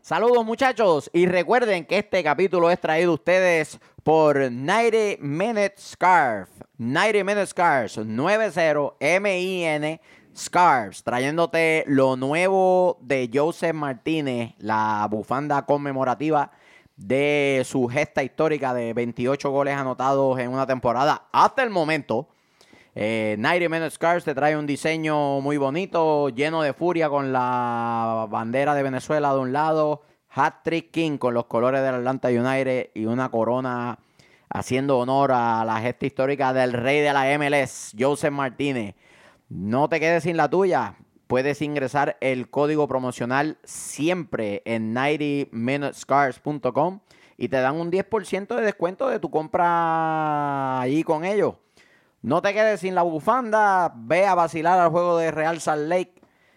Saludos muchachos y recuerden que este capítulo es traído ustedes por 90 Minute Scarf. 90 Minute Scarves, 90 M-I-N Scarves, trayéndote lo nuevo de Joseph Martínez, la bufanda conmemorativa de su gesta histórica de 28 goles anotados en una temporada hasta el momento. Eh, 90 Minute Scars te trae un diseño muy bonito, lleno de furia con la bandera de Venezuela de un lado, Hat Trick King con los colores del Atlanta United y una corona haciendo honor a la gesta histórica del rey de la MLS, Joseph Martínez. No te quedes sin la tuya. Puedes ingresar el código promocional siempre en 90minutescars.com y te dan un 10% de descuento de tu compra ahí con ellos. No te quedes sin la bufanda. Ve a vacilar al juego de Real Salt Lake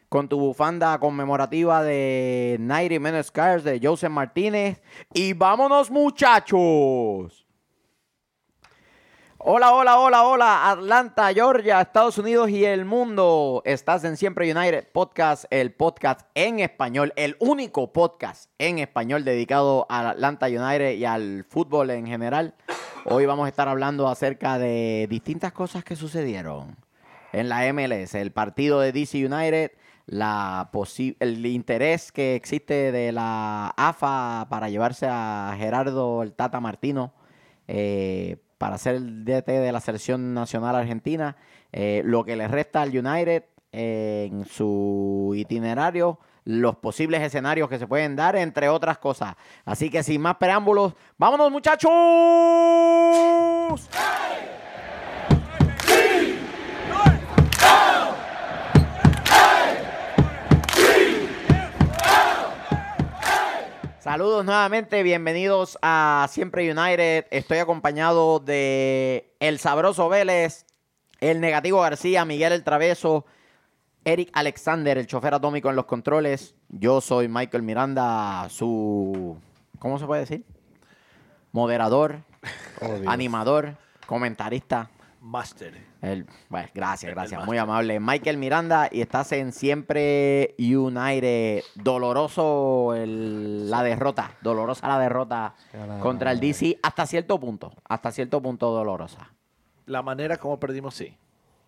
con tu bufanda conmemorativa de 90 Minutes Scars de Joseph Martínez. Y vámonos, muchachos. Hola, hola, hola, hola, Atlanta, Georgia, Estados Unidos y el mundo. Estás en Siempre United Podcast, el podcast en español, el único podcast en español dedicado al Atlanta United y al fútbol en general. Hoy vamos a estar hablando acerca de distintas cosas que sucedieron en la MLS, el partido de DC United, el interés que existe de la AFA para llevarse a Gerardo el Tata Martino. Eh, para ser el DT de la selección nacional argentina, eh, lo que le resta al United eh, en su itinerario, los posibles escenarios que se pueden dar, entre otras cosas. Así que sin más preámbulos, vámonos muchachos. Saludos nuevamente, bienvenidos a Siempre United. Estoy acompañado de El Sabroso Vélez, el Negativo García, Miguel El Traveso, Eric Alexander, el chofer atómico en los controles. Yo soy Michael Miranda, su... ¿Cómo se puede decir? Moderador, oh, animador, comentarista. Master. El, bueno, gracias, gracias. Muy amable. Michael Miranda y estás en Siempre United. Doloroso la derrota. Dolorosa la derrota contra el DC hasta cierto punto. Hasta cierto punto dolorosa. La manera como perdimos, sí.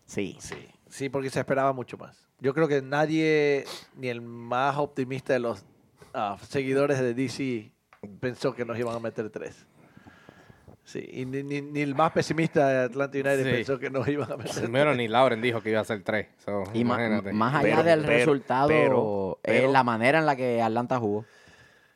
Sí. Sí. Sí, porque se esperaba mucho más. Yo creo que nadie, ni el más optimista de los ah, seguidores de DC, pensó que nos iban a meter tres. Sí, y ni, el más pesimista de Atlanta United pensó que nos iban a meter. Primero ni Lauren dijo que iba a ser tres. y más allá del resultado, es la manera en la que Atlanta jugó.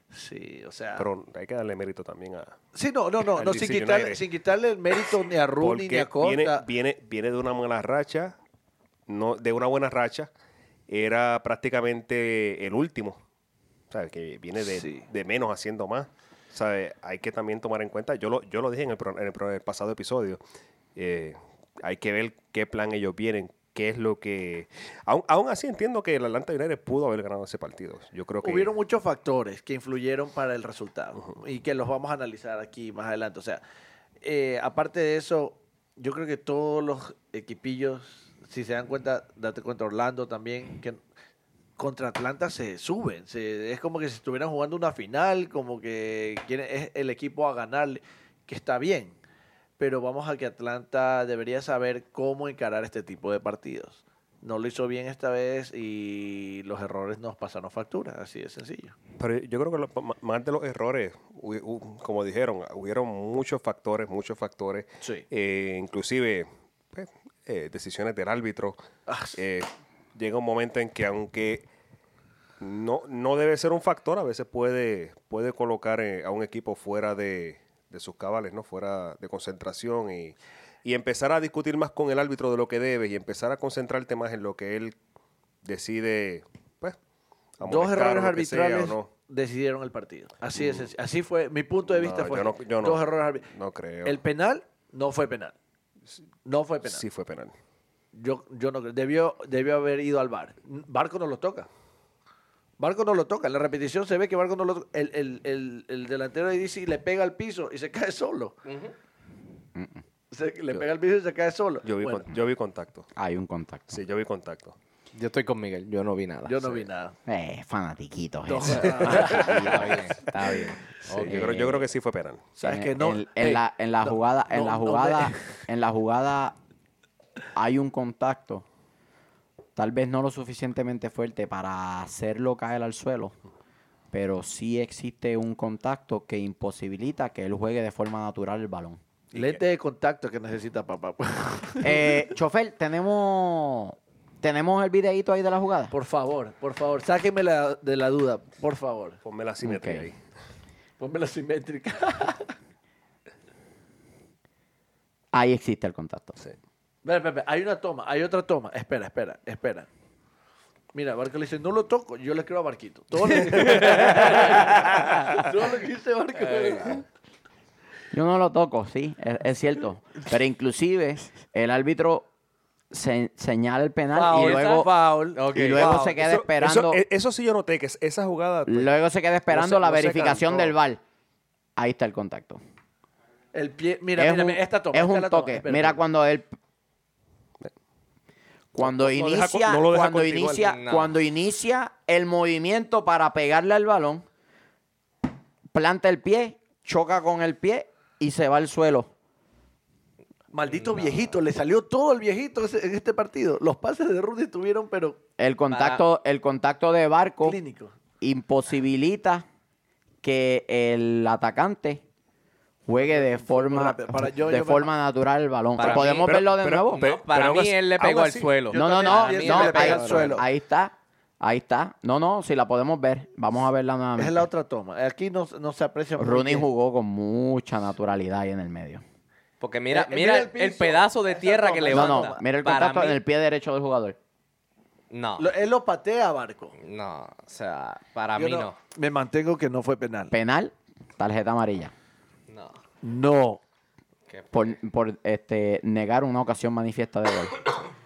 Sí, o sea. Pero hay que darle mérito también a. Sí, no, no, no, no sin, quitarle, sin, quitarle, el mérito ni a Rooney ni a Costa. Viene, viene, viene de una buena racha, no, de una buena racha. Era prácticamente el último. Sea, que viene de, de menos haciendo más. Hay que también tomar en cuenta, yo lo, yo lo dije en el, en el, pasado episodio, eh, hay que ver qué plan ellos vienen, qué es lo que... Aún, así entiendo que el Atlanta United pudo haber ganado ese partido. Yo creo que... Hubieron muchos factores que influyeron para el resultado y que los vamos a analizar aquí más adelante. O sea, eh, aparte de eso, yo creo que todos los equipillos, si se dan cuenta, date cuenta Orlando también, que contra Atlanta se suben. es como que si estuvieran jugando una final, como que es el equipo a ganarle, que está bien. Pero vamos a que Atlanta debería saber cómo encarar este tipo de partidos. No lo hizo bien esta vez y los errores nos pasaron factura, así de sencillo. Pero yo creo que más de los errores, como dijeron, hubieron muchos factores, muchos factores. Eh, inclusive pues, eh, decisiones del árbitro. Ah, eh, llega un momento en que aunque no, no debe ser un factor, a veces puede, puede colocar eh, a un equipo fuera de, sus cabales, ¿no? Fuera de concentración y, empezar a discutir más con el árbitro de lo que debe y empezar a concentrarte más en lo que él decide, pues, Dos errores arbitrales decidieron el partido. Así es, mm. así fue, mi punto de vista fue dos errores arbitrales. No creo. El penal no fue penal. No fue penal. Sí fue penal. Yo, yo no debió, debió haber ido al bar. Barco no lo toca. Barco no lo toca. En la repetición se ve que Barco no lo toca. El, delantero de DC le pega al piso y se cae solo. le pega al piso y se cae solo. Yo vi, yo vi contacto. Hay un contacto. Sí, yo vi contacto. Yo estoy con Miguel, yo no vi nada. Yo no vi nada. Eh, fanatiquitos. No, eso. está bien, está bien. Sí, yo, creo, yo creo que sí fue penal. ¿Sabes en, que no? en- en Ey, la, en la no, jugada, en la no jugada, en la jugada hay un contacto, tal vez no lo suficientemente fuerte para hacerlo caer al suelo, pero sí existe un contacto que imposibilita que él juegue de forma natural el balón. Lente de contacto que necesita papá. Eh, chofer, tenemos tenemos el videíto ahí de la jugada. Por favor, por favor, sáquenme la- de la duda, por favor. Ponme la simetría Ok. ahí. Ponme la simétrica. Ahí existe el contacto. Sí. Espera, espera, espera, hay una toma, hay otra toma. Espera, espera, espera. Mira, Barco le dice, no lo toco, yo le creo a Barquito. Todo lo que, Todo lo que dice Barco. Yo no lo toco, sí, es, es cierto. Pero inclusive el árbitro se- señala el penal Foul, y luego, foul. Ok. y luego Foul. se queda Eso- esperando. Eso, e- eso sí yo noté, que es- esa jugada... pues, Luego se queda esperando se- la no verificación del VAR. Ahí está el contacto. El pie, mira, es mira, un, mira, esta toma. es esta un la toque. Espera, Mira cuando él cuando inicia no deja cuando inicia cuando inicia el movimiento para pegarle al balón planta el pie, choca con el pie y se va al suelo. Maldito viejito, le salió todo el viejito ese- en este partido. Los pases de Rudy estuvieron, pero El contacto el contacto de Barco clínicos. imposibilita que el atacante juegue de forma rápido. Para- yo- de yo me- forma natural el balón. Para ¿Podemos mí- verlo de pero- nuevo? pero- No, para aún mí así- él le pegó aún al así- suelo. Yo no, no, no, no, pega ahí, al suelo. ahí está, ahí está. No, no, si la podemos ver, vamos a verla nuevamente. Es la otra toma. Aquí no, no se aprecia muy Rooney bien. jugó con mucha naturalidad ahí en el medio. Porque mira, Eh, eh, mira mira el, el el pedazo de tierra que esa No, levanta. no, mira el contacto mí- en el pie derecho del jugador. No, Lo- él lo patea Barco. no, o sea, para Yo mí no. Me mantengo que no fue penal. Penal, tarjeta amarilla. No. No. Por, por, este, negar una ocasión manifiesta de gol.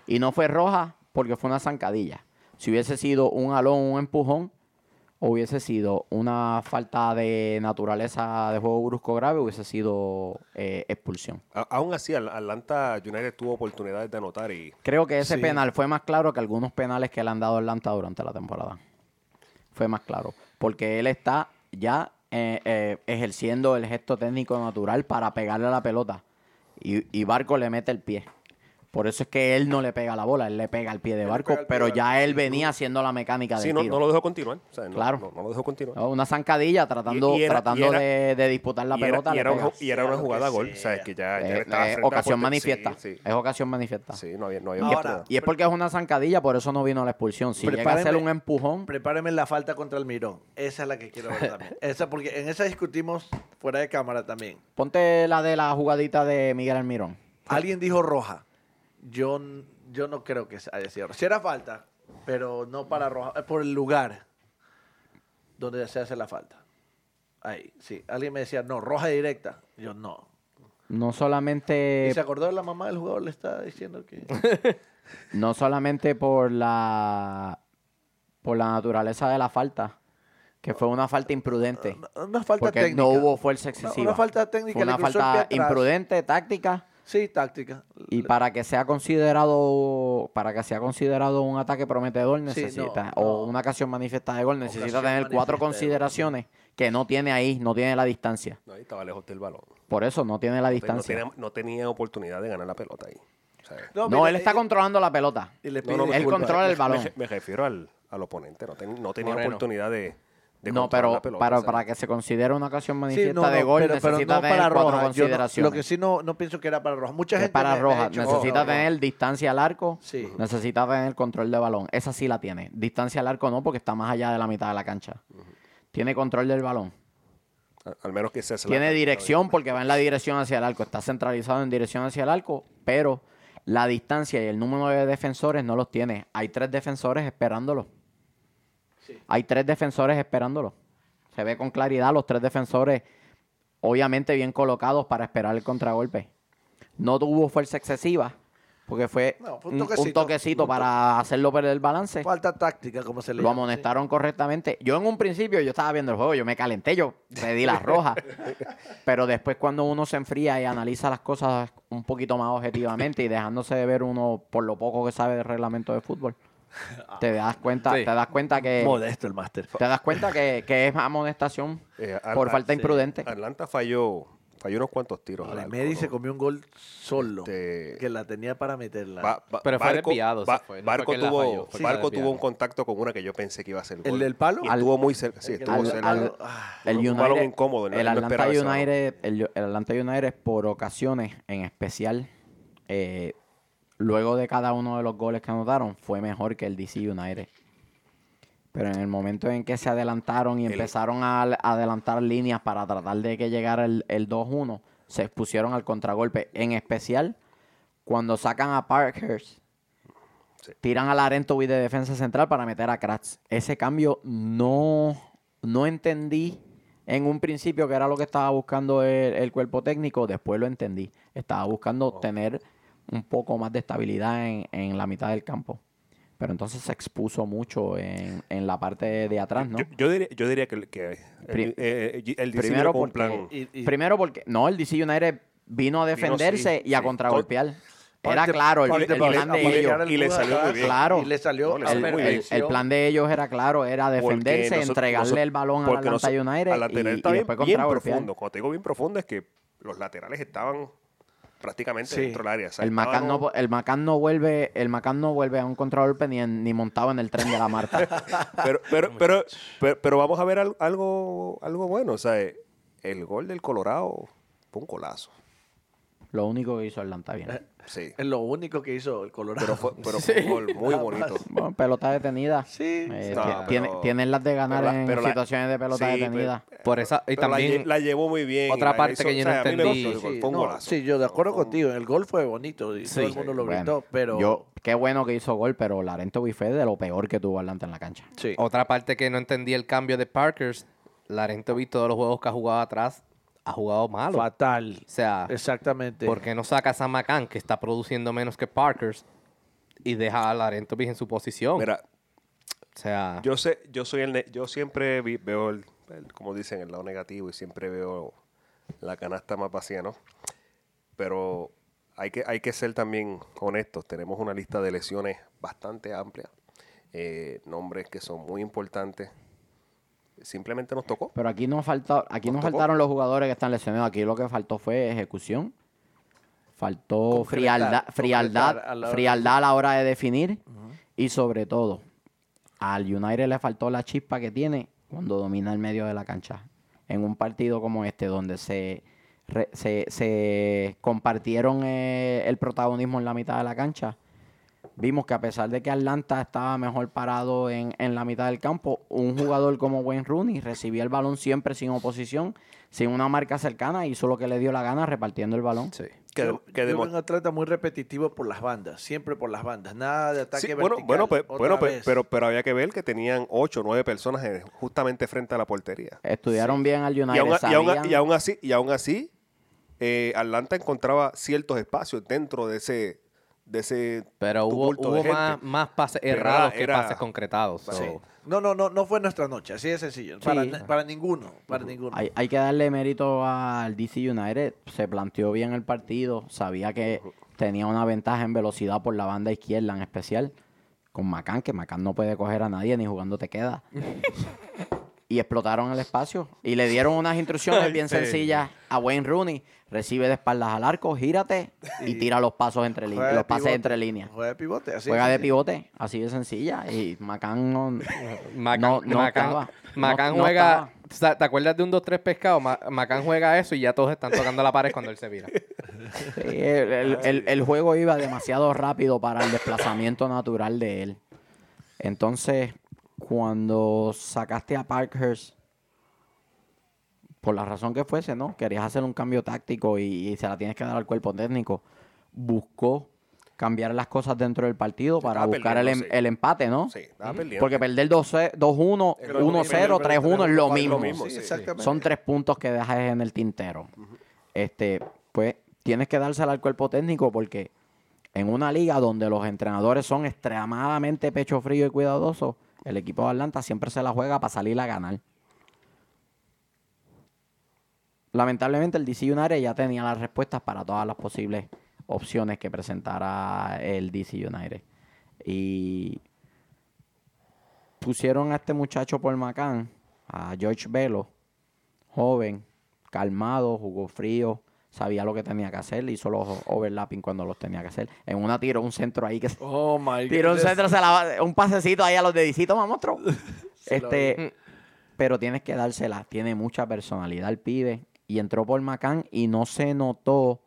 Y no fue roja porque fue una zancadilla. Si hubiese sido un alón, un empujón, o hubiese sido una falta de naturaleza de juego brusco grave, hubiese sido eh, expulsión. a- aún así, Al- Atlanta United tuvo oportunidades de anotar y... Creo que ese Sí. penal fue más claro que algunos penales que le han dado a Atlanta durante la temporada. Fue más claro. Porque él está ya eh, eh, ejerciendo el gesto técnico natural para pegarle a la pelota. Y, y Barco le mete el pie. Por eso es que él no le pega la bola, él le pega el pie de Barco, pie pero de ya él venía haciendo la mecánica del Sí, no, tiro. no lo dejó continuar. o sea, no, Claro. no, no lo dejó continuar. No, Una zancadilla tratando, Y- y era- tratando era- de, de disputar la y, era, pelota. y era una, y era jugada gol. sea. O sea, que ya, ya Eh, estaba eh, ocasión manifiesta. Sí, sí. Es ocasión manifiesta. Sí, no había, no había Ahora. Y es porque es una zancadilla, por eso no vino la expulsión. Si llega a ser Prepárenme- un empujón, Prepárenme la falta contra el Mirón. Esa es la que quiero ver también. Esa, porque en esa discutimos fuera de cámara también. ponte la de la jugadita de Miguel Almirón. Alguien dijo roja. Yo, yo no creo que haya sido roja. Si era falta, pero no para roja. Es por el lugar donde se hace la falta. Ahí, sí. Alguien me decía, no, roja directa. Yo no. No solamente, ¿Y se acordó de la mamá del jugador? Le está diciendo que... no solamente por la por la naturaleza de la falta, que fue una falta imprudente. Una- Una falta Porque técnica. no hubo fuerza excesiva. Una, falta técnica. Fue una falta imprudente, táctica, Sí, táctica. y para que sea considerado para que sea considerado un ataque prometedor Sí, necesita no, o no. una ocasión manifiesta de gol necesita Ocasión tener cuatro consideraciones que no tiene ahí, no tiene la distancia. No, ahí estaba lejos del balón. Por eso no tiene la No, distancia. tenía, no tenía oportunidad de ganar la pelota ahí. O sea, No, mira, él está eh, controlando la pelota. y le no, pide no, me- él controla el balón. Me, me refiero al, al oponente. No, ten- no tenía Moreno. oportunidad de, de No, pero la pelota, para, para que se considere una ocasión Sí, manifiesta no, de gol pero- pero necesita no tener para cuatro roja. Yo no- consideraciones. lo que sí no, no pienso que era para roja. Mucha es gente para me- roja. necesita no, no, tener distancia al arco. Sí. Necesita tener control de balón. Esa sí la tiene. Distancia al arco no, porque está más allá de la mitad de la cancha. Tiene control del balón. Al menos que sea Tiene dirección porque va en la dirección hacia el arco. Está centralizado en dirección hacia el arco, pero la distancia y el número de defensores no los tiene. Hay tres defensores esperándolo. Hay tres defensores esperándolo. Se ve con claridad los tres defensores, obviamente bien colocados para esperar el contragolpe. No tuvo fuerza excesiva, porque fue, No, fue un, toquecito. toquecito, Un to- para hacerlo perder el balance. Falta táctica, como se le Lo llama, amonestaron correctamente. Yo en un principio yo estaba viendo el juego, yo me calenté, yo pedí la roja. Pero después cuando uno se enfría y analiza las cosas un poquito más objetivamente y dejándose de ver uno por lo poco que sabe del reglamento de fútbol, te das cuenta, Sí. te das cuenta que Modesto el máster. te das cuenta que, que es amonestación Eh, por falta sí. imprudente. Atlanta falló, falló unos cuantos tiros. al arco, Remedy se comió un gol solo. Este- Que la tenía para meterla. Ba- ba- Pero fue desviado, Ba- se fue, no fue Barco, tuvo, falló, fue Barco tuvo un contacto con una que yo pensé que iba a ser ¿El gol. del palo? Y Al- estuvo muy cerca. Sí, estuvo al- cerca. al- Ah, el un United, balón incómodo, el Atlanta. United, el, el Atlanta United por ocasiones, en especial, eh, luego de cada uno de los goles que anotaron, fue mejor que el DC United. Pero en el momento en que se adelantaron y El- empezaron a, adelantar líneas para tratar de que llegara el, el 2-1, se expusieron al contragolpe. En especial, cuando sacan a Parkhurst, Sí. tiran a Larentovic de defensa central para meter a Kratz. Ese cambio no, no entendí en un principio que era lo que estaba buscando el, el cuerpo técnico, después lo entendí. Estaba buscando Oh. tener un poco más de estabilidad en, en la mitad del campo. Pero entonces se expuso mucho en, en la parte de atrás, ¿no? Yo, yo diría, yo diría que, que el, Pri- eh, eh, el DC primero porque- plan. Y- y- Primero porque, no, el DC United vino a defenderse sí, y a sí. contragolpear. Era claro, el, parte el plan de ellos. el Y le salió muy atrás, bien. Claro. Y le salió No, le a salió El, plan de ellos era claro, era defenderse, noso- entregarle el balón al Atlanta noso- United al lateral y, y está bien, después bien contragolpear. profundo. Cuando te digo bien profundo es que los laterales estaban prácticamente Sí. dentro del área. o sea, El Macán, no, el Macán no vuelve, el Macán no vuelve a un contragolpe ni, en- ni montado en el tren de la Marta. pero, pero, pero, pero, pero vamos a ver al- algo, algo bueno. O sea, eh, el gol del Colorado fue un golazo. Lo único que hizo Atlanta bien. Sí. Es lo único que hizo el Colorado. Pero fue, pero fue un gol muy bonito. Bueno, pelota detenida. Sí. Eh, No, ti- pero- tiene- tienen las de ganar pero la- en la- situaciones de pelota sí, detenida. Por esa, y también la llevó muy bien. otra parte hizo- que yo no o sea, entendí. gustó el gol, Sí, fue un no, golazo. sí, yo de acuerdo contigo. El gol fue bonito y todo el Sí. mundo lo Bueno, gritó, pero yo, qué bueno que hizo gol, pero Larento fue de lo peor que tuvo Atlanta en la cancha. sí. otra parte que no entendí el cambio de Parkers, Larento vi todos los juegos que ha jugado atrás, ha jugado malo. O fatal. sea, Exactamente. ¿por qué no sacas a McCann, que está produciendo menos que Parkers, y deja a Larento en su posición? Mira, o sea, yo sé, yo soy el, ne- yo siempre vi- veo el, el- como dicen, el lado negativo y siempre veo la canasta más vacía, ¿no? Pero hay que, hay que ser también honestos. Tenemos una lista de lesiones bastante amplia, eh, nombres que son muy importantes. Simplemente nos tocó. Pero aquí no falta, aquí Nos no faltaron los jugadores que están lesionados. Aquí lo que faltó fue ejecución. Faltó frialdad, frialdad, a la hora de- frialdad a la hora de definir. Y sobre todo, al United le faltó la chispa que tiene cuando domina el medio de la cancha. En un partido como este, donde se, re- se, se compartieron eh, el protagonismo en la mitad de la cancha, vimos que a pesar de que Atlanta estaba mejor parado en, en la mitad del campo, un jugador como Wayne Rooney recibía el balón siempre sin oposición, sin una marca cercana, hizo lo que le dio la gana repartiendo el balón. sí. Que, yo, que un atleta muy repetitivo por las bandas, siempre por las bandas, nada de ataque Sí, bueno, vertical. bueno, pe- bueno pe- pero, pero había que ver que tenían ocho o nueve personas justamente frente a la portería. Estudiaron bien al United, Y aún, y aún- sabían- y aún así, y aún así eh, Atlanta encontraba ciertos espacios dentro de ese, de ese Pero hubo, de más, gente. más pases Pero errados era- que era- pases concretados. Sí. so- No, no, no, no fue nuestra noche, así de sencillo. Para, Sí. na- para ninguno, para ninguno. Hay, hay que darle mérito al DC United. Se planteó bien el partido. Sabía que tenía una ventaja en velocidad por la banda izquierda en especial. Con Macán, que Macán no puede coger a nadie ni jugando te queda. y explotaron el espacio. Y le dieron unas instrucciones bien sencillas a Wayne Rooney. Recibe de espaldas al arco, gírate y tira los pasos entre líneas, los pases pivote, entre líneas. Juega de pivote, así Juega de pivote, así de sencilla. Y Macán no, Macán, no, no Macán- estaba. Macán No- no juega. estaba. ¿Te acuerdas de un 2-3 pescado? Ma- Macán juega eso y ya todos están tocando la pared cuando él se vira. Sí, el, el- el- el juego iba demasiado rápido para el desplazamiento natural de él. Entonces, cuando sacaste a Parkhurst, por la razón que fuese, ¿no? Querías hacer un cambio táctico y, y se la tienes que dar al cuerpo técnico. Buscó cambiar las cosas dentro del partido para buscar el, em- sí. el empate, ¿no? Sí, estaba perdiendo. Porque perder 2-1, 2-1, Es lo mismo, 1-0, pero 3-1 es lo mismo. mismo, Sí. Son tres puntos que dejas en el tintero. Este, pues tienes que dársela al cuerpo técnico porque en una liga donde los entrenadores son extremadamente pecho frío y cuidadosos, el equipo de Atlanta siempre se la juega para salir a ganar. Lamentablemente el DC United ya tenía las respuestas para todas las posibles opciones que presentara el DC United. Y pusieron a este muchacho por Macán, a George Velo, joven, calmado, jugó frío, sabía lo que tenía que hacer, hizo los overlapping cuando los tenía que hacer. En una tiró un centro ahí que oh my tiró un centro, se la, un pasecito ahí a los dedicitos, vamos, este, pero tienes que dársela, tiene mucha personalidad el pibe y entró por Macán y no se notó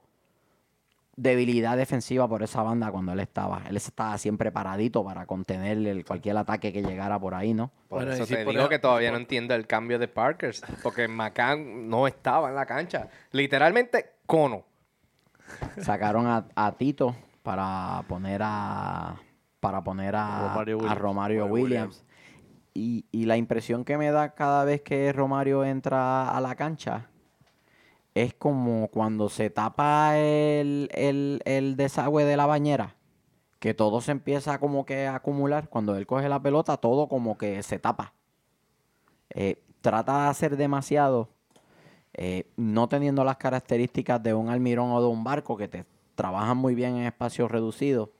debilidad defensiva por esa banda cuando él estaba. Él estaba siempre paradito para contener cualquier ataque que llegara por ahí, ¿no? Por bueno, eso te digo que todavía no entiendo el cambio de Parkers, porque McCann no estaba en la cancha. Literalmente, cono. Sacaron a, Tito para poner a para poner a Romario Williams. Y, y la impresión que me da cada vez que Romario entra a la cancha es como cuando se tapa el, desagüe de la bañera, que todo se empieza como que a acumular. Cuando él coge la pelota, todo como que se tapa. Eh, trata de hacer demasiado, eh, no teniendo las características de un almirón o de un barco que te trabajan muy bien en espacios reducidos.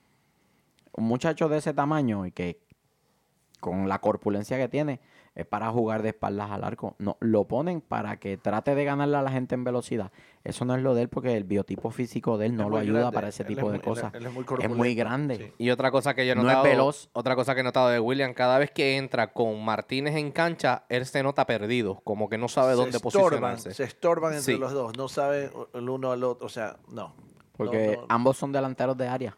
Un muchacho de ese tamaño y que con la corpulencia que tiene, es para jugar de espaldas al arco. No, lo ponen para que trate de ganarle a la gente en velocidad. Eso no es lo de él porque el biotipo físico de él no lo ayuda para ese tipo de cosas. es, muy grande. Y otra cosa que yo he notado, veloz. otra cosa que he notado de William, cada vez que entra con Martínez en cancha, él se nota perdido, como que no sabe dónde posicionarse. Se estorban entre los dos, no sabe el uno al otro, o sea, no. Porque ambos son delanteros de área.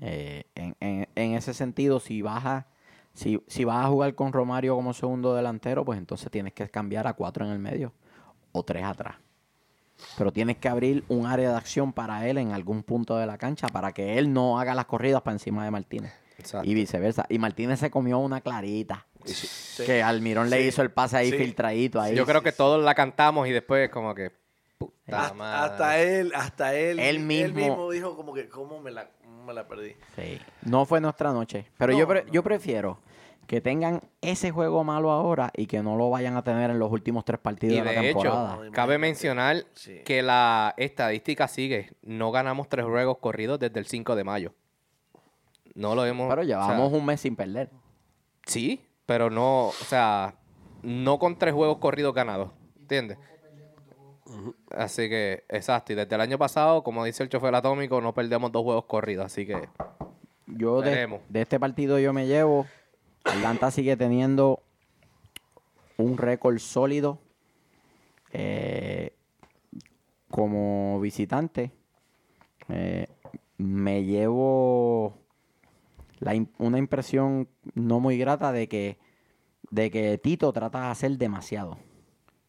Eh, en, en ese sentido, si baja si, si vas a jugar con Romario como segundo delantero, pues entonces tienes que cambiar a cuatro en el medio o tres atrás. Pero tienes que abrir un área de acción para él en algún punto de la cancha para que él no haga las corridas para encima de Martínez. Y viceversa. Y Martínez se comió una clarita. Que Almirón le hizo el pase ahí filtradito. Ahí. Yo creo que todos la cantamos y después como que... hasta, él, hasta él, él mismo, dijo como que, ¿cómo me la me la perdí. Sí. No fue nuestra noche. Pero yo, yo prefiero que tengan ese juego malo ahora y que no lo vayan a tener en los últimos tres partidos de, la temporada. Hecho, cabe mencionar que la estadística sigue. No ganamos tres juegos corridos desde el 5 de mayo. No lo hemos... Pero llevamos un mes sin perder. Sí, pero no, o sea, no con tres juegos corridos ganados. ¿Entiendes? Así que, exacto. Y desde el año pasado, como dice el chofer atómico, no perdemos dos juegos corridos. Así que. Yo de, este partido yo me llevo. Atlanta sigue teniendo un récord sólido eh, como visitante. Eh, me llevo una impresión no muy grata de que, de que Tito trata de hacer demasiado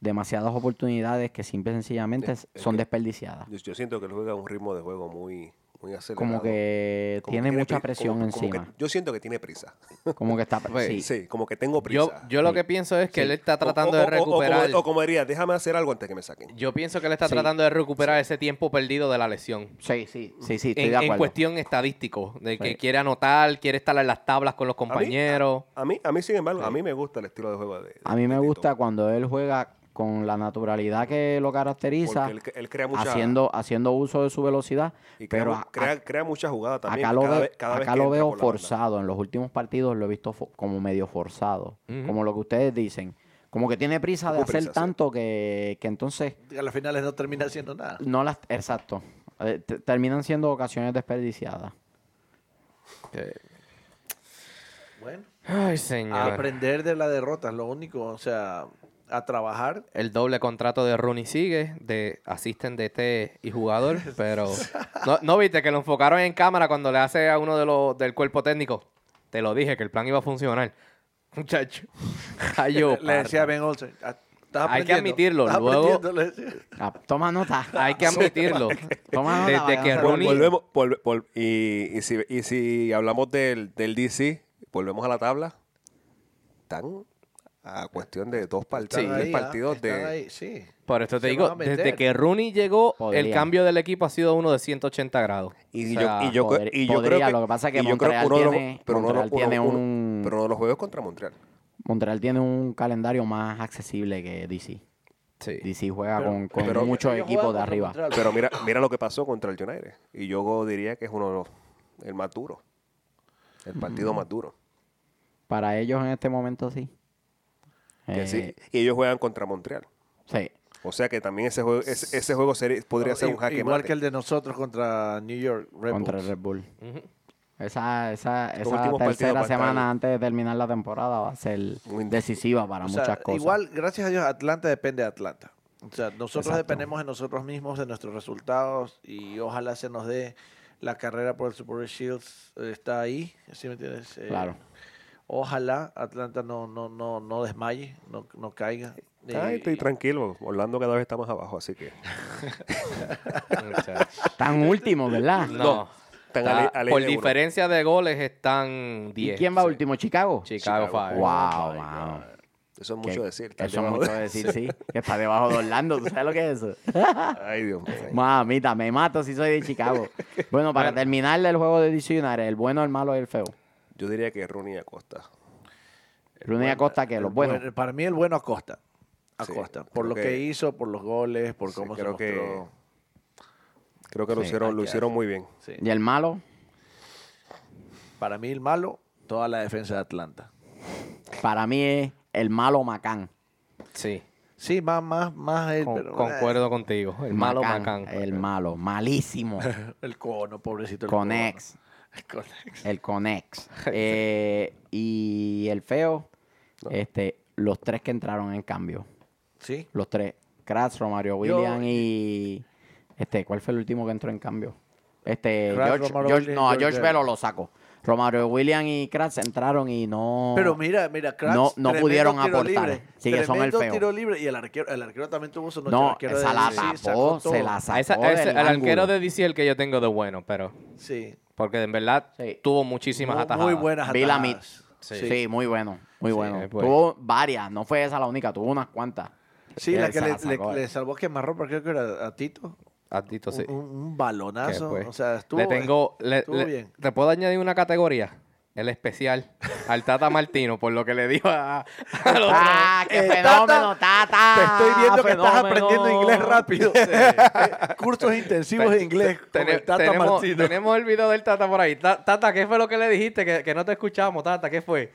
demasiadas oportunidades que simple y sencillamente son desperdiciadas. Yo, siento que él juega un ritmo de juego muy, muy acelerado. Como que tiene mucha presión encima. yo siento que tiene prisa. Como que está... sí. sí. como que tengo prisa. Yo, lo que pienso es que él está tratando de recuperar... O, como, diría, déjame hacer algo antes que me saquen. Yo pienso que él está tratando de recuperar ese tiempo perdido de la lesión. Sí, sí, sí, sí, estoy en, de acuerdo. En cuestión estadístico, de que quiere anotar, quiere estar en las tablas con los compañeros. A mí, a, mí, sin embargo, a mí me gusta el estilo de juego de... a mí me gusta cuando él juega con la naturalidad que lo caracteriza, él, crea haciendo, haciendo uso de su velocidad. Y pero crea, crea, muchas jugadas también. Acá lo, acá lo veo forzado. En los últimos partidos lo he visto como medio forzado. Como lo que ustedes dicen. Como que tiene prisa de hacer tanto que, que, entonces... A las finales no termina haciendo nada. No las, exacto. Eh, terminan siendo ocasiones desperdiciadas. Bueno. Ay, señor. aprender de la derrota es lo único. O sea, a trabajar. El doble contrato de Rooney sigue, de asistente DT y jugador, pero no, viste que lo enfocaron en cámara cuando le hace a uno de los del cuerpo técnico. Te lo dije que el plan iba a funcionar. Muchacho. le, le decía Ben Olsen. Ah, hay que admitirlo. Luego, ah, toma nota. Hay que admitirlo. toma nota. Desde que Rooney... Volvemos, y, y, si, y si hablamos del, del DC, volvemos a la tabla. Tan a cuestión de dos partidos, partidos de... sí. Por eso te digo, desde que Rooney llegó, el cambio del equipo ha sido uno de 180 grados. Y, yo, y yo, y yo creo que... Lo que pasa es que Montreal, tiene, pero Montreal tiene un... Pero no los juegos contra Montreal. Montreal tiene un calendario más accesible que DC. Sí. DC juega con, con muchos equipos de arriba. Pero mira, mira lo que pasó contra el United. Y yo diría que es uno de los... El más duro. El partido más duro para ellos en este momento sí. Eh, sí. Y ellos juegan contra Montreal. sí. O sea que también ese juego, ese, ese juego sería- podría ser un jaque Igual mate. que el de nosotros contra New York Red contra Bulls. Red Bull. Ujú. Esa, esa, esa tercera semana antes de terminar la temporada va a ser Muy decisiva para O sea, muchas cosas. Igual, gracias a Dios, Atlanta depende de Atlanta. O sea, nosotros Exacto. dependemos de nosotros mismos, de nuestros resultados y ojalá se nos dé la carrera por el Super Bowl Shields. eh, está ahí, ¿sí me entiendes? Eh, Claro. Ojalá Atlanta no, no, no, no desmaye, no, no caiga. Ay, Eh, estoy tranquilo. Orlando cada vez está más abajo, así que. Tan último, ¿verdad? No. Están Está- por diferencia de goles están ¿Y 10. quién va Sí. último? ¿Chicago? Chicago, Fire. Wow, wow. Eso es Que- mucho decir. están Eso es mucho de- decir, sí. Que está debajo de Orlando. ¿Tú sabes lo que es eso? Ay, Dios mío. Mamita, me mato si soy de Chicago. Bueno, para terminar el juego de United, el bueno, el malo y el feo. Yo diría que Rooney Acosta. Rooney Acosta, que los buenos. buen- para mí el bueno Acosta. Acosta. por lo que, que- hizo, por los goles, por Sí, cómo se creo que- mostró. Creo que lo Sí, hicieron, lo que hicieron muy bien. Sí. Y el malo, Para mí el malo, toda la defensa de Atlanta. para mí es el malo Macán. Sí, Sí, más, más, más él, con- pero, eh, concuerdo contigo. El malo Macán, Macán. El malo, malísimo. El cono, pobrecito. el Conex. cono. El Conex. El Conex. Eh, y el feo, este, los tres que entraron en cambio. Sí. Los tres. Kratz, Romario Yo- Williams y. Este, ¿cuál fue el último que entró en cambio? Este, Kratz, George, no, a George. Velo lo saco. Romario Williams y Kratz entraron y no. Pero mira, mira, Kratz, No- pudieron tiro aportar. libre, Sí, que son el feo. tiro libre y el arquero, el arquero también tuvo su noche. no, arquero esa de la tapó, se la sacó. esa- ese- el arquero de DC el que yo tengo de bueno, pero Sí. porque en verdad Sí. tuvo muchísimas Muy, atajadas. muy buenas atajadas. Sí. Sí. muy bueno, muy Sí, bueno. pues. Tuvo varias, no fue esa la única, tuvo unas cuantas. Sí, la que le, le- le salvó a Quemarropa, creo que era a Tito. A Tito, sí. Un, balonazo. Que, pues, o sea, estuvo. le tengo, le- estuvo le- bien. ¿Te puedo añadir una categoría? El especial al Tata Martino, por lo que le dijo a, a los ¡Ah, qué Eh, fenómeno, Tata! Te estoy viendo que estás aprendiendo inglés rápido. Eh, Cursos intensivos de inglés. con el Tata tenemos, Martino. tenemos el video del Tata por ahí. Ta- Tata, ¿qué fue lo que le dijiste? Que, que no te escuchamos, Tata, ¿qué fue?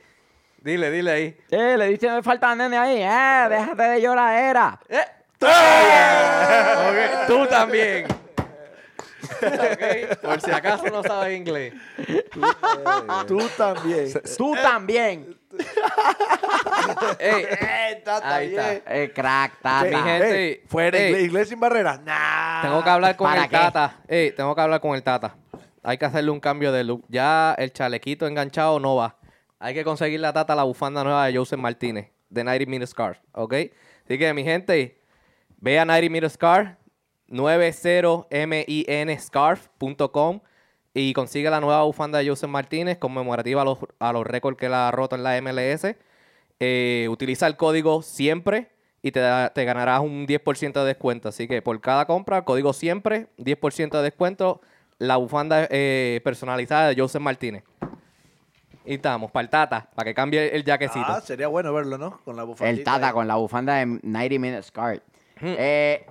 Dile, dile ahí. Eh, le diste falta a nene ahí. Eh, déjate de lloradera. Eh, ok, Tú también. Ok, Por si acaso no sabes inglés. Tú también. Tú también. Ey, Eh, Tata, Ahí está. Eh, crack. Tata. Mi gente- Eh, fuera Ey. inglés, inglés sin barreras. Nah. Tengo que hablar con ¿Para el qué? Tata. Ey, tengo que hablar con el Tata. Hay que hacerle un cambio de look. Ya el chalequito enganchado no va. Hay que conseguir la Tata la bufanda nueva de Joseph Martínez, de 90 Minute Scar. ¿Ok? Así que, mi gente, ve a 90 Minute Scar, 90minscarf.com y consigue la nueva bufanda de Joseph Martínez conmemorativa a los, a los récords que la ha roto en la MLS. Eh, utiliza el código siempre y te, da- te ganarás un 10% de descuento. Así que por cada compra, código siempre, 10% de descuento, la bufanda eh, personalizada de Joseph Martínez. Y estamos, para el Tata, para que cambie el jaquecito. Ah, sería bueno verlo, ¿no? Con la bufandita. El Tata ahí. con la bufanda de 90 Minutes Card. Eh,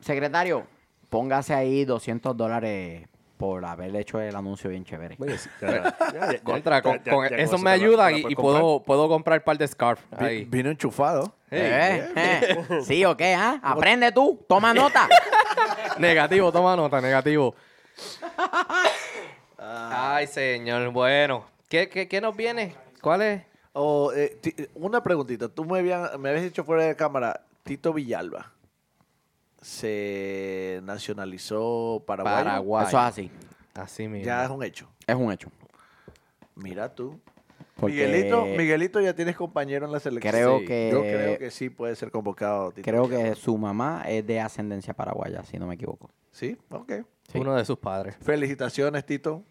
secretario, póngase ahí 200 dólares por haber hecho el anuncio bien chévere. Oye, sí, ya- ya- ya- Contra, con, con eso me ayuda y, puedo, puedo comprar un par de scarf. Ahí. Vino enchufado. Eh, eh. ¿Sí o qué? ah? Aprende tú, toma nota. Negativo, toma nota, negativo. Ay, señor. Bueno, ¿qué, qué, qué nos viene? ¿Cuál es? O, eh, una preguntita. Tú me, habían- me habías dicho fuera de cámara, Tito Villalba se nacionalizó paraguayo. Paraguay. Eso es así. Así mismo. Ya es un hecho. Es un hecho. Mira tú. Porque Miguelito, Miguelito ya tienes compañero en la selección. Creo Sí. que- Yo creo que sí puede ser convocado. Tito creo que su mamá es de ascendencia paraguaya, si no me equivoco. Sí, ok. Sí. Uno de sus padres. Felicitaciones, Tito.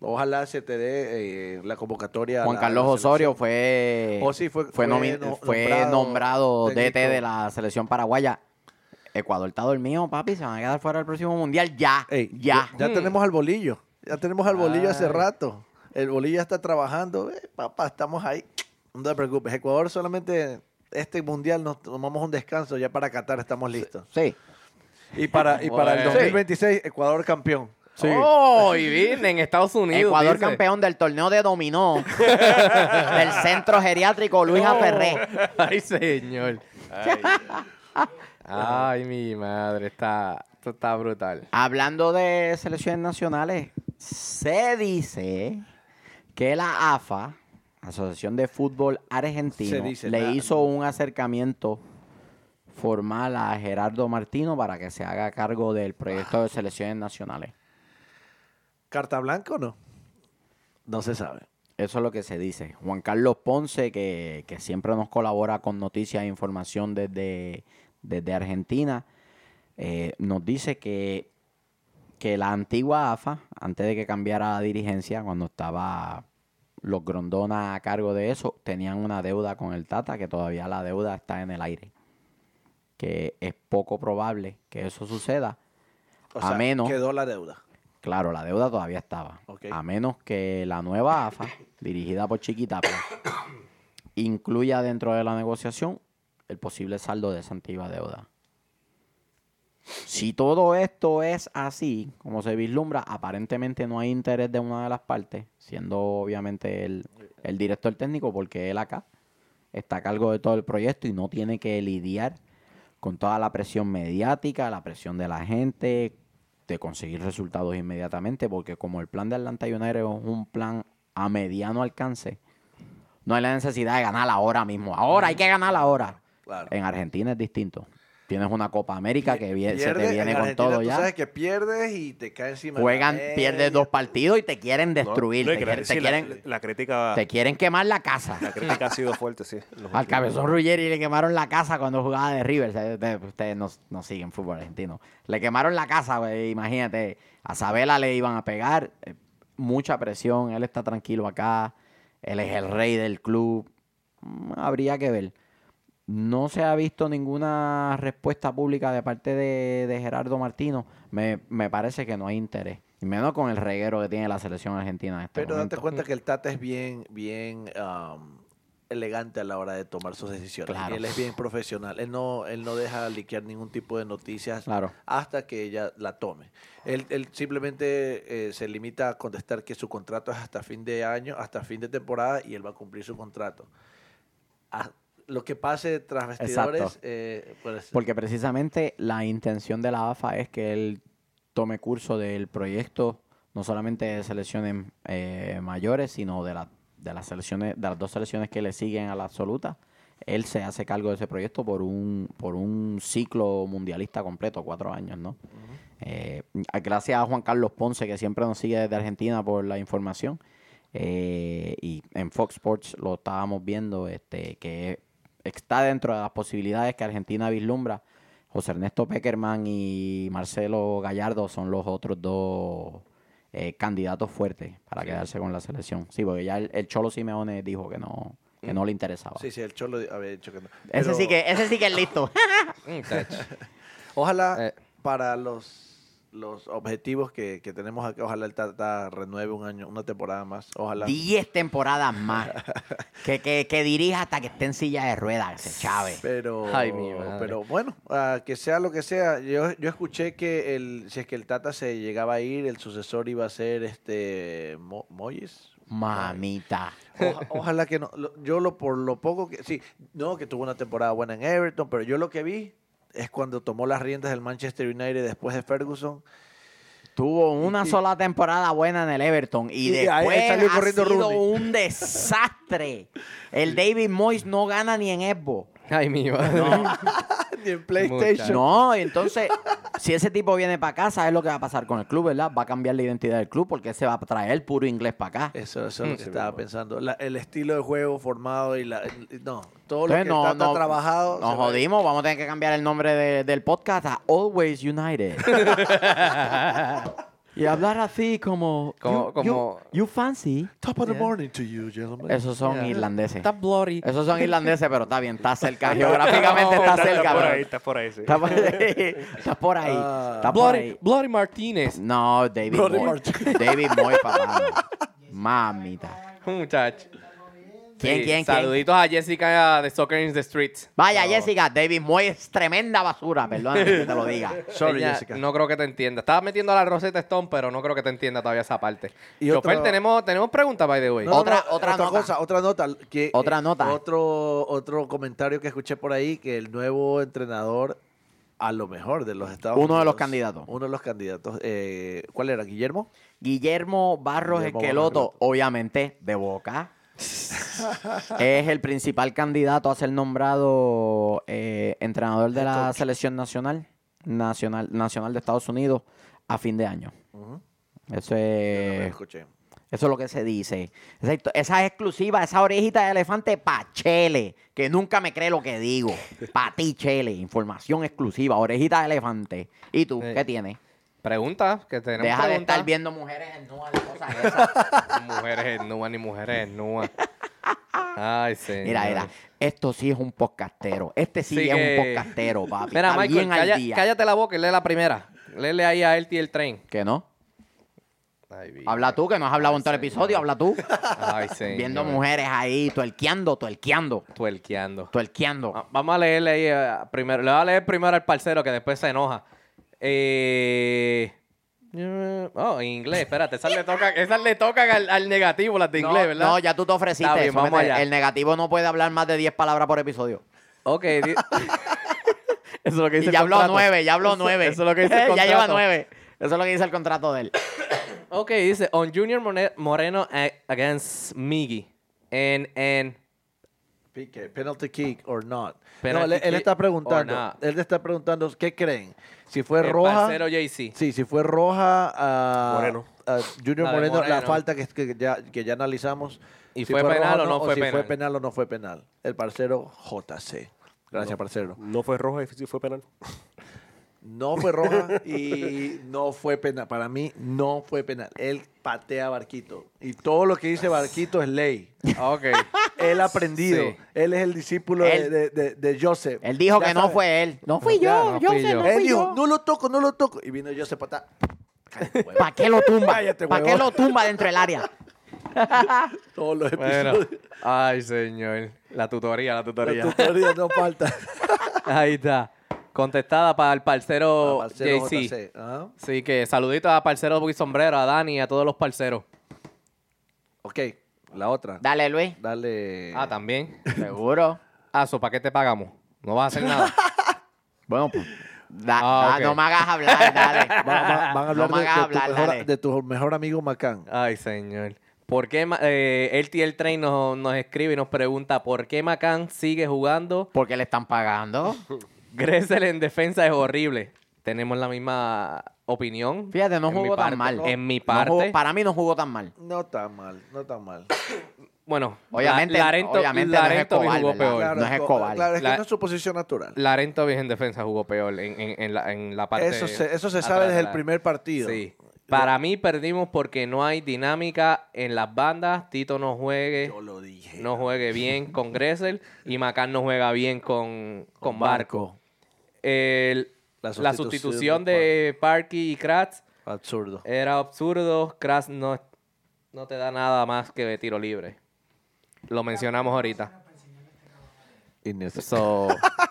Ojalá se te dé eh, la convocatoria. Juan la- Carlos la Osorio fue, Oh, sí, fue- fue, fue nomi- no- fue nombrado DT de la selección paraguaya. Ecuador está dormido, papi. Se van a quedar fuera del próximo mundial. Ya, Ey, ya. Ya, Hmm. tenemos al bolillo. Ya tenemos al bolillo hace rato. El bolillo ya está trabajando. Eh, papá, estamos ahí. No te preocupes. Ecuador solamente este mundial nos tomamos un descanso. Ya para Qatar estamos listos. Sí, Y para, y para el Bueno. 2026, Ecuador campeón. Oh, y vine en Estados Unidos. Ecuador dice. campeón del torneo de dominó del centro geriátrico Luis Oh. Aferré. Ay, señor. Ay, mi madre, está, esto está brutal. Hablando de selecciones nacionales, se dice que la AFA, Asociación de Fútbol Argentino, dice, le hizo un acercamiento formal a Gerardo Martino para que se haga cargo del proyecto de selecciones nacionales. ¿Carta blanca o no? No se sabe. Eso es lo que se dice. Juan Carlos Ponce, que, que siempre nos colabora con noticias e información desde, desde Argentina, eh, nos dice que, que la antigua AFA, antes de que cambiara la dirigencia, cuando estaba los Grondona a cargo de eso, tenían una deuda con el Tata, que todavía la deuda está en el aire. Que es poco probable que eso suceda, O A sea, menos- quedó la deuda. Claro, la deuda todavía estaba. A menos que la nueva AFA, dirigida por Chiquitapa, incluya dentro de la negociación el posible saldo de esa antigua deuda. Si todo esto es así, como se vislumbra, aparentemente no hay interés de una de las partes, siendo obviamente el, el director técnico, porque él acá está a cargo de todo el proyecto y no tiene que lidiar con toda la presión mediática, la presión de la gente, de conseguir resultados inmediatamente, porque como el plan de Atlanta United es un plan a mediano alcance, no hay la necesidad de ganar ahora mismo. Ahora hay que ganar ahora. Claro. En Argentina es distinto. Tienes una Copa América que vie- se te viene en con todo tú ya. sabes que pierdes y te cae encima. de la Juegan, media. pierdes dos partidos y te quieren destruir. No, te, quieren, sí, la- quieren- la, crítica, te quieren quemar la casa. la crítica ha sido fuerte, sí. Al cabezón Ruggeri le quemaron la casa cuando jugaba de River. Ustedes, no, no siguen fútbol argentino. Le quemaron la casa, güey. Imagínate. A Sabela le iban a pegar. eh, mucha presión. Él está tranquilo acá. Él es el rey del club. Mm, Habría que ver. No se ha visto ninguna respuesta pública de parte de, de Gerardo Martino. Me, me parece que no hay interés. Y menos con el reguero que tiene la selección argentina en este Pero date cuenta que el Tata es bien, bien am, elegante a la hora de tomar sus decisiones. Claro. Él es bien profesional. Él no, él no deja liquear ningún tipo de noticias Claro. hasta que ella la tome. Él, él simplemente eh, se limita a contestar que su contrato es hasta fin de año, hasta fin de temporada y él va a cumplir su contrato. Ah, lo que pase tras vestidores, eh, pues, Porque precisamente la intención de la AFA es que él tome curso del proyecto, no solamente de selecciones eh, mayores, sino de, la- de las selecciones, de las dos selecciones que le siguen a la absoluta. Él se hace cargo de ese proyecto por un, por un ciclo mundialista completo, cuatro años, ¿no? Eh, gracias a Juan Carlos Ponce, que siempre nos sigue desde Argentina por la información. eh, y en Fox Sports lo estábamos viendo, este, que está dentro de las posibilidades que Argentina vislumbra. José Ernesto Peckerman y Marcelo Gallardo son los otros dos eh, candidatos fuertes para quedarse con la selección. Sí, porque ya el, el Cholo Simeone dijo que no, que no le interesaba. sí, sí, el Cholo había dicho que no. ese, sí que, ese sí que es listo. Ojalá Eh. para los, los objetivos que, que tenemos acá, ojalá el Tata renueve un año, una temporada más. Ojalá. 10 temporadas más. que, que, que dirija hasta que esté en silla de ruedas, ese Chávez. Pero, Ay, mi madre. pero bueno, ah, que sea lo que sea. Yo, yo escuché que el, si es que el Tata se llegaba a ir, el sucesor iba a ser este Mo- Moyes. Mamita. Oja- ojalá que no. lo- yo lo por lo poco que sí, no que tuvo una temporada buena en Everton, pero yo lo que vi es cuando tomó las riendas del Manchester United después de Ferguson. Tuvo una y- sola temporada buena en el Everton y, después salió ha sido Rooney. un desastre. El David Moyes no gana ni en Xbox. Ay, mi madre. Ni en PlayStation. No, entonces, si ese tipo viene para acá, ¿sabes lo que va a pasar con el club, verdad? Va a cambiar la identidad del club porque se va a traer puro inglés para acá. Eso, eso es lo Mm. que estaba pensando. La- el estilo de juego formado y la. el- No, todo Entonces, lo que no, Tata no, ha trabajado. Nos se va- jodimos, vamos a tener que cambiar el nombre de- del podcast a Always United. y hablar así como. Como- you, como- you- you fancy. Top of the morning to you, gentlemen. Esos son Yeah. irlandeses. Está bloody. Esos son irlandeses, pero está bien, está cerca. Geográficamente está Está- cerca. Está por ahí, está por ahí, sí. Está por ahí. Está por ahí. Ah. Está por Bloody, ahí. bloody Martínez. No, David Moy. Martin. David Moy, papá. Mamita. Muchacho. ¿Quién, Sí, quién, quién? Saluditos a Jessica de Soccer in the Streets. Vaya, Jessica, David Moy es tremenda basura, perdóname que te lo diga. Sorry, ella Jessica. No creo que te entienda. Estaba metiendo a la Rosetta Stone, pero no creo que te entienda todavía esa parte. Y otra- tenemos, tenemos preguntas, by the way. No, Otra- no, otra nota. cosa, otra nota. Que, Otra eh, nota. Otro, otro comentario que escuché por ahí, que el nuevo entrenador, a lo mejor de los Estados Uno de los Unidos, candidatos. Uno de los candidatos. eh, ¿Cuál era? ¿Guillermo? Guillermo Barros Guillermo Esqueloto, Barros obviamente, de Boca. Es el principal candidato a ser nombrado eh, entrenador de la selección nacional, nacional, nacional de Estados Unidos a fin de año. Eso es, escuché. eso es lo que se dice. Esa es exclusiva, esa orejita de elefante pa' Chele, que nunca me cree lo que digo. Pa' ti, Chele. Información exclusiva, orejita de elefante. ¿Y tú, qué tienes? Preguntas, que tenemos Deja de estar viendo mujeres en nua y cosas esas. Mujeres nuas ni mujeres nuas. Ay, señor. Mira, mira, esto sí es un podcastero. Este sí, Sí es que- un podcastero, papi. Mira, Está Michael, calla- cállate la boca y lee la primera. Léele ahí a y el tren. ¿Que no? Ay. Habla tú, que no has hablado en todo el Ay, episodio, habla tú. Ay, señor. Viendo mujeres ahí, tuerqueando, tuerqueando, Tuerqueando. tuerqueando. Ah, Vamos a leerle ahí eh, primero. Le voy a leer primero al parcero que después se enoja. Eh... Oh, en inglés, espérate, esas le tocan, esas le tocan al, al negativo, las de no, inglés, ¿verdad? no, ya tú te ofreciste. Bien, Sométete. vamos allá. El negativo no puede hablar más de 10 palabras por episodio. Ok. Eso es lo que Y dice ya el habló contrato. nueve, ya habló Eso- nueve. Eso es lo que dice el ya lleva contrato. nueve. Eso es lo que dice el contrato de él. Ok, dice, on Junior Moreno a- against Miggy. And, and Pique, penalty kick or not. Penalty no, él, él está preguntando. not. Él está preguntando, ¿qué creen? Si fue el roja. parcero JC. Sí, si fue roja a, Moreno. a Junior La de Moreno, la Moreno. falta que, que ya, que ya analizamos. ¿Y si fue penal roja o no fue si penal? fue penal o no fue penal. El parcero JC. Gracias, parcero. No fue roja y sí fue penal. No fue roja y no fue penal. Para mí, no fue penal. Él patea a Barquito. Y todo lo que dice Barquito es ley. Ok. Él ha aprendido. Sí. Él es el discípulo de- Él- de, de- de Joseph. Él dijo Ya que no fue él. No fui yo, no yo fui sé, yo. no Él fui dijo, yo. no lo toco, no lo toco. Y vino Joseph huevón. ¿Para qué lo tumba? Cállate, ¿Para qué huevón. lo tumba dentro del área? Todos los Bueno. episodios. Ay, señor. La tutoría, la La tutoría. tutoría no falta. Ahí está. Contestada para el parcero, Parcero JC. JC, ajá. Sí, que saluditos a parcero Buggy Sombrero, a Dani y a todos los parceros. Ok, la otra. Dale, Luis. Dale. Ah, también. Seguro. Ah, so, ¿para qué te pagamos? No vas a hacer nada. Bueno, pues. da- Ah, da-. No me hagas hablar, dale. Va- va- van a hablar no me de, hagas de tu hablar, mejor, dale. de tu mejor amigo Macán. Ay, señor. ¿Por qué eh, el TL Train nos, nos escribe y nos pregunta por qué Macán sigue jugando? Porque le están pagando. Gressel en defensa es horrible. Tenemos la misma opinión. Fíjate, no En mi jugó parte- tan mal. En mi No parte. jugó- para mí no jugó tan mal. No tan mal, no tan mal. Bueno, Obviamente- La- Larento, obviamente no es Larento Escobar, jugó ¿verdad? peor. Claro. no es co- Escobar. Claro, es La- que no es su posición natural. Larento en defensa jugó peor en, en- en la, en la parte. Eso se, eso se atrás sabe de desde el la- primer partido. Sí. Para mí perdimos porque no hay dinámica en las bandas. Tito no juegue, Yo lo dije. no juegue bien con Gressel y Macán no juega bien con, con Barco. El- La la, sustitución sustitución de de Parky y Kratz Absurdo. era absurdo. Kratz no, no te da nada más que de tiro libre. Lo mencionamos ahorita. So,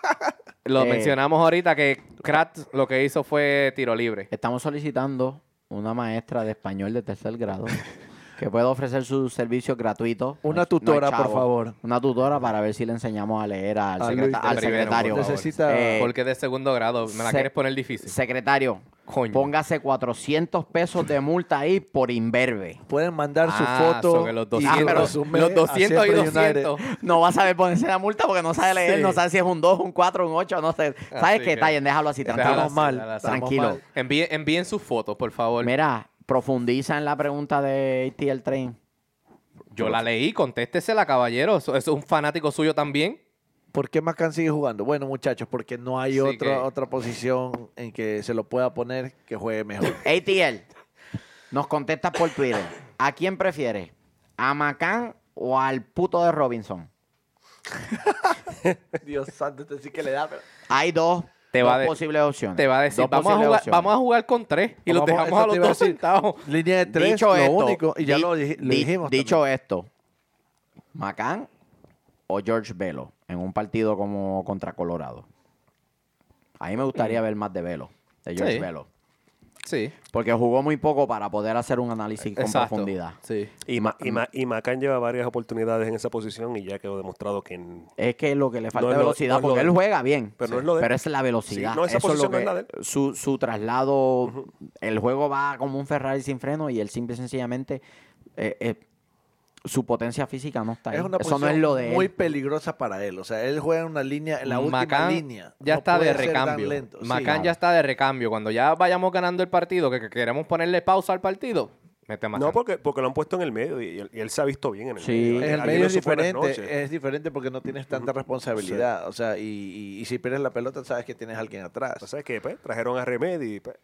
lo Eh. mencionamos ahorita que Kratz lo que hizo fue tiro libre. Estamos solicitando una maestra de español de tercer grado que pueda ofrecer sus servicios gratuitos. Una No hay- no tutora, por favor. Una tutora para ver si le enseñamos a leer al, A secreta- Luis al primero, secretario. por. Necesita- Eh, Porque de segundo grado. ¿Me la se- quieres poner difícil? secretario, Coño. póngase 400 pesos de multa ahí por imberbe. Pueden mandar su Ah, foto. los y 200, pero resumen los a 200 y Siempre United. 200. No va a saber ponerse la multa porque no sabe leer, Sí. no sabe si es un 2, un 4, un 8, no sé. ¿Sabes Así qué? que- bien, déjalo así, Déjalo tranquilo. Mal. así. estamos Tranquilo. mal. Envíen, envíen sus fotos, por favor. Mira, profundiza en la pregunta de ATL Train. Yo la leí, contéstesela, caballero. Eso, eso es un fanático suyo también. ¿Por qué Macán sigue jugando? Bueno, muchachos, porque no hay Sí, otra, que- otra posición en que se lo pueda poner que juegue mejor. ATL, nos contestas por Twitter. ¿A quién prefieres? ¿A Macán o al puto de Robinson? Dios santo, este sí que le da. pero- Hay dos, Te dos va de- posibles opciones. Te va a decir, vamos a, jugar, vamos a jugar con tres y los Vamos, dejamos eso a los dos sentados. Línea de tres, Dicho lo esto, único. Y ya di- lo, dij- lo di- dijimos. Dicho también. esto, Macán o George Velo en un partido como contra Colorado? A mí me gustaría ver más de Velo, de George Sí. Velo. Sí. Porque jugó muy poco para poder hacer un análisis con Exacto. profundidad. Sí. Y, Ma- y, Ma- y Macán lleva varias oportunidades en esa posición y ya quedó demostrado que en- Es que lo que le falta No es es lo- velocidad, no es lo porque él juega bien. Pero no es lo de. Pero es la velocidad. Sí, no, esa Eso es lo posición no es que- la de él. su, su traslado, el juego va como un Ferrari sin freno y él simple y sencillamente eh, eh, su potencia física no está ahí. Es una Eso no posición es lo de muy él. peligrosa para él. O sea, él juega en una línea, en la última Macán línea. ya No está de recambio. Sí, Macán ya está de recambio. Cuando ya vayamos ganando el partido, que, que queremos ponerle pausa al partido, mete a Macán. No, porque, porque lo han puesto en el medio y él, y él se ha visto bien en el Sí. medio. En el medio es diferente, es diferente porque no tienes tanta responsabilidad. O sea, y, y- y si pierdes la pelota, sabes que tienes a alguien atrás. O sea, que pues, trajeron a Remedy pues,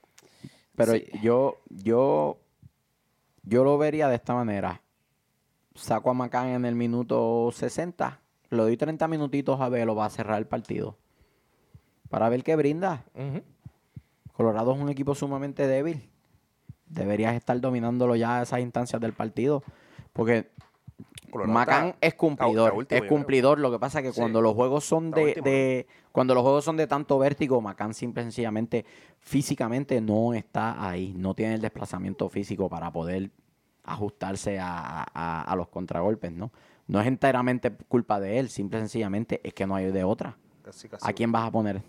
Pero Sí. yo, yo, yo lo vería de esta manera. Saco a Macán en el minuto 60, le doy 30 minutitos a Velo, va a cerrar el partido. Para ver qué brinda. Colorado es un equipo sumamente débil. Deberías estar dominándolo ya a esas instancias del partido. Porque Colorado Macán está- es cumplidor. está último, es cumplidor. Lo que pasa es que Sí. cuando los juegos son de, último, de- cuando los juegos son de tanto vértigo, Macán simple y sencillamente físicamente no está ahí. No tiene el desplazamiento físico para poder ajustarse a, a- a los contragolpes, ¿no? No es enteramente culpa de él, simple y sencillamente es que no hay de otra. casi, casi. ¿A quién vas a poner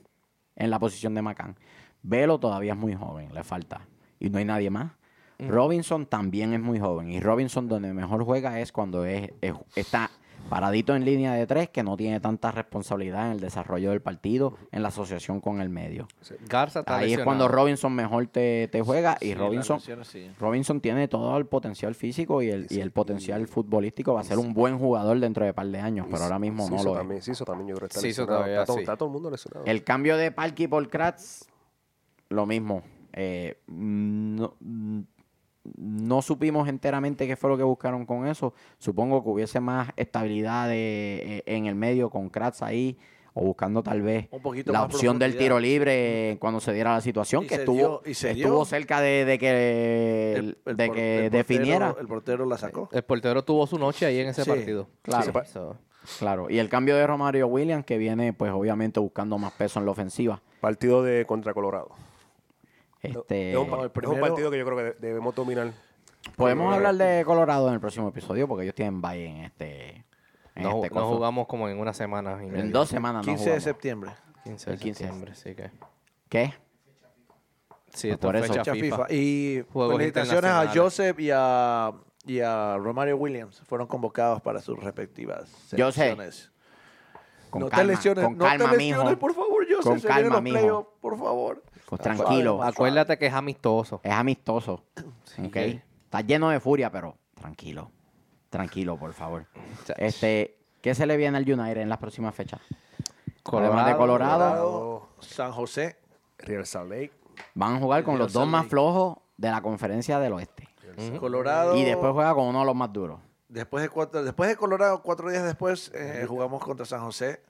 en la posición de Macán? Velo todavía es muy joven, le falta. Y no hay nadie más. Robinson también es muy joven. Y Robinson donde mejor juega es cuando es, es- está paradito en línea de tres, que no tiene tanta responsabilidad en el desarrollo del partido, en la asociación con el medio. Garza está Ahí es cuando Robinson mejor te, te juega. Y Robinson, sí. Robinson tiene todo el potencial físico y el, y el potencial futbolístico. Va a ser un buen jugador dentro de un par de años, pero ahora mismo no lo es. también, Ciso también yo creo que está Ciso lesionado. todavía está, todo, sí. está todo el mundo lesionado. El cambio de Parky por Kratz, lo mismo. Eh, no, no supimos enteramente qué fue lo que buscaron con eso. Supongo que hubiese más estabilidad de- eh, en el medio con Kratz ahí, o buscando tal vez Un poquito la opción del tiro libre cuando se diera la situación, Y que estuvo, dio- y se estuvo cerca de, de que, El- el de que el definiera. portero- el portero la sacó. El portero tuvo su noche ahí en ese Sí, partido. claro. Sí, so- Claro, y el cambio de Romario Williams, que viene pues obviamente buscando más peso en la ofensiva. Partido de contra Colorado. Este, es, un, es un primero- partido que yo creo que de- debemos dominar. Podemos hablar de Colorado en el próximo episodio porque ellos tienen bye en este. En, no, este no jugamos como en una semana y En dos semanas no 15 de jugamos. septiembre. 15 de el 15. septiembre, sí que. ¿Qué? Sí, Pues esto por es eso. fecha FIFA. FIFA. Y Juegos felicitaciones a. Joseph y a, y a Romario Williams. Fueron convocados para sus respectivas Joseph, selecciones. Con no calma, te lesiones, con no calma, te lesiones, mijo. por favor, Joseph. Con calma, mijo. playoffs, por favor. Pues tranquilo. Acuérdate que es amistoso. Es amistoso. ¿ok? que- Está lleno de furia, pero tranquilo. Tranquilo, por favor. Este, ¿Qué se le viene al United en las próximas fechas? Además de Colorado, Colorado, San José. Real Salt Lake. van a jugar con Real los dos más Lake. flojos de la conferencia del oeste. Colorado. Y después juega con uno de los más duros. Después de, cuatro, después de Colorado, cuatro días después, eh, jugamos contra San José.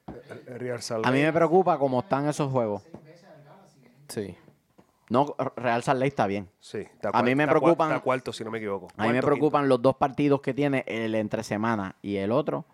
Real Salt A mí Lake. me preocupa cómo están esos juegos. Sí. No, Real Salt Lake está bien. Sí, está A mí me preocupan- Está cuarto, si no me equivoco. A mí me preocupan los dos partidos que tiene, el entre semana y el otro,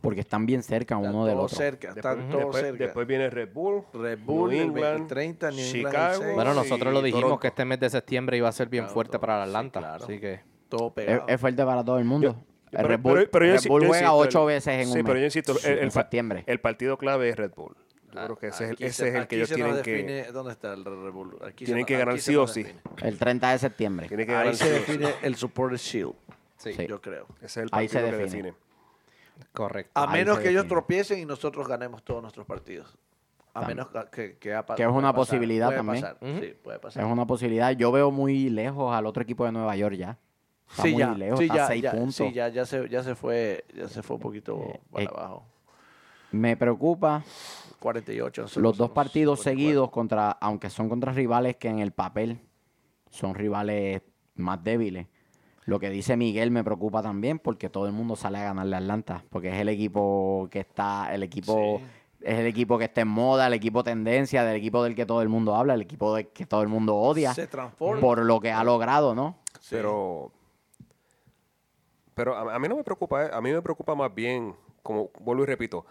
porque están bien cerca Están uno del otro. cerca, quinto. están Después, todos después- cerca. después viene Red Bull. Red Bull, New el England, 20, 30, New England, el Chicago. seis. Bueno, nosotros lo dijimos Toronto. que este mes de septiembre iba a ser bien Claro, fuerte todo. para Sí, Atlanta. claro. Así que. todo Es, pegado. es fuerte para todo el mundo. el Pero- Red Bull, pero- pero yo Red Bull yo juega ocho el- veces en sí, un pero mes, yo insisto, el, el en septiembre. el partido clave es Red Bull. Yo creo que ese es el, Aquí ese se- es el aquí que ellos tienen que... define- ¿Dónde está el se Tienen que ganar sí o sí. define. el 30 de septiembre. Tienen que Ahí ganar se define el Supporter Shield, Sí, Sí. yo creo. Ese es el Ahí se partido que define. define. correcto. A menos que ellos define. tropiecen y nosotros ganemos todos nuestros partidos. A menos que, que, que ha Que es una pasar, posibilidad puede también. pasar. Sí, puede pasar. Es una posibilidad. Yo veo muy lejos al otro equipo de Nueva York ya. Está sí, muy ya, lejos, sí, está ya, seis ya, puntos. sí, ya, ya se, ya se fue, ya se fue un poquito Eh, para eh, abajo. Me preocupa 48. nosotros los dos partidos 44. seguidos contra, aunque son contra rivales que en el papel son rivales más débiles. Lo que dice Miguel me preocupa también porque todo el mundo sale a ganarle a Atlanta, porque es el equipo que está, el equipo Sí. es el equipo que está en moda, el equipo tendencia, del equipo del que todo el mundo habla, el equipo del que todo el mundo odia Se transforma. por lo que ha logrado, ¿no? Sí. Pero, pero a, a mí no me preocupa, eh, a mí me preocupa más bien como vuelvo y repito,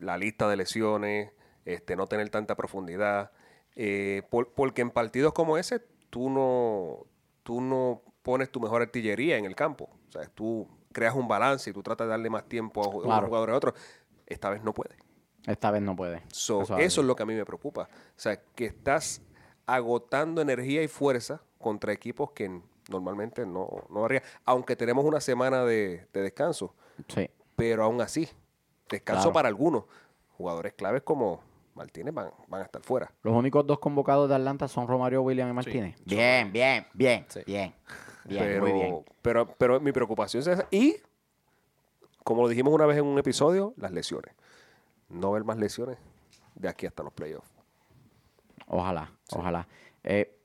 la lista de lesiones, este, no tener tanta profundidad, eh, porque en partidos como ese tú no, tú no pones tu mejor artillería en el campo. O sea, tú creas un balance y tú tratas de darle más tiempo a un jugador a otro. Esta vez no puede. Esta vez no puede. eso, es lo que a mí me preocupa. O sea, que estás agotando energía y fuerza contra equipos que normalmente no, no haría. Aunque tenemos una semana de, descanso. Sí. Pero aún así, descanso para algunos. Jugadores claves como Martínez van, van a estar fuera. Los únicos dos convocados de Atlanta son Romario Williams y Martínez. bien, bien, bien, bien, bien. muy bien. Pero, pero mi preocupación es esa. Y, como lo dijimos una vez en un episodio, las lesiones. No ver más lesiones de aquí hasta los playoffs. Ojalá, ojalá. Eh,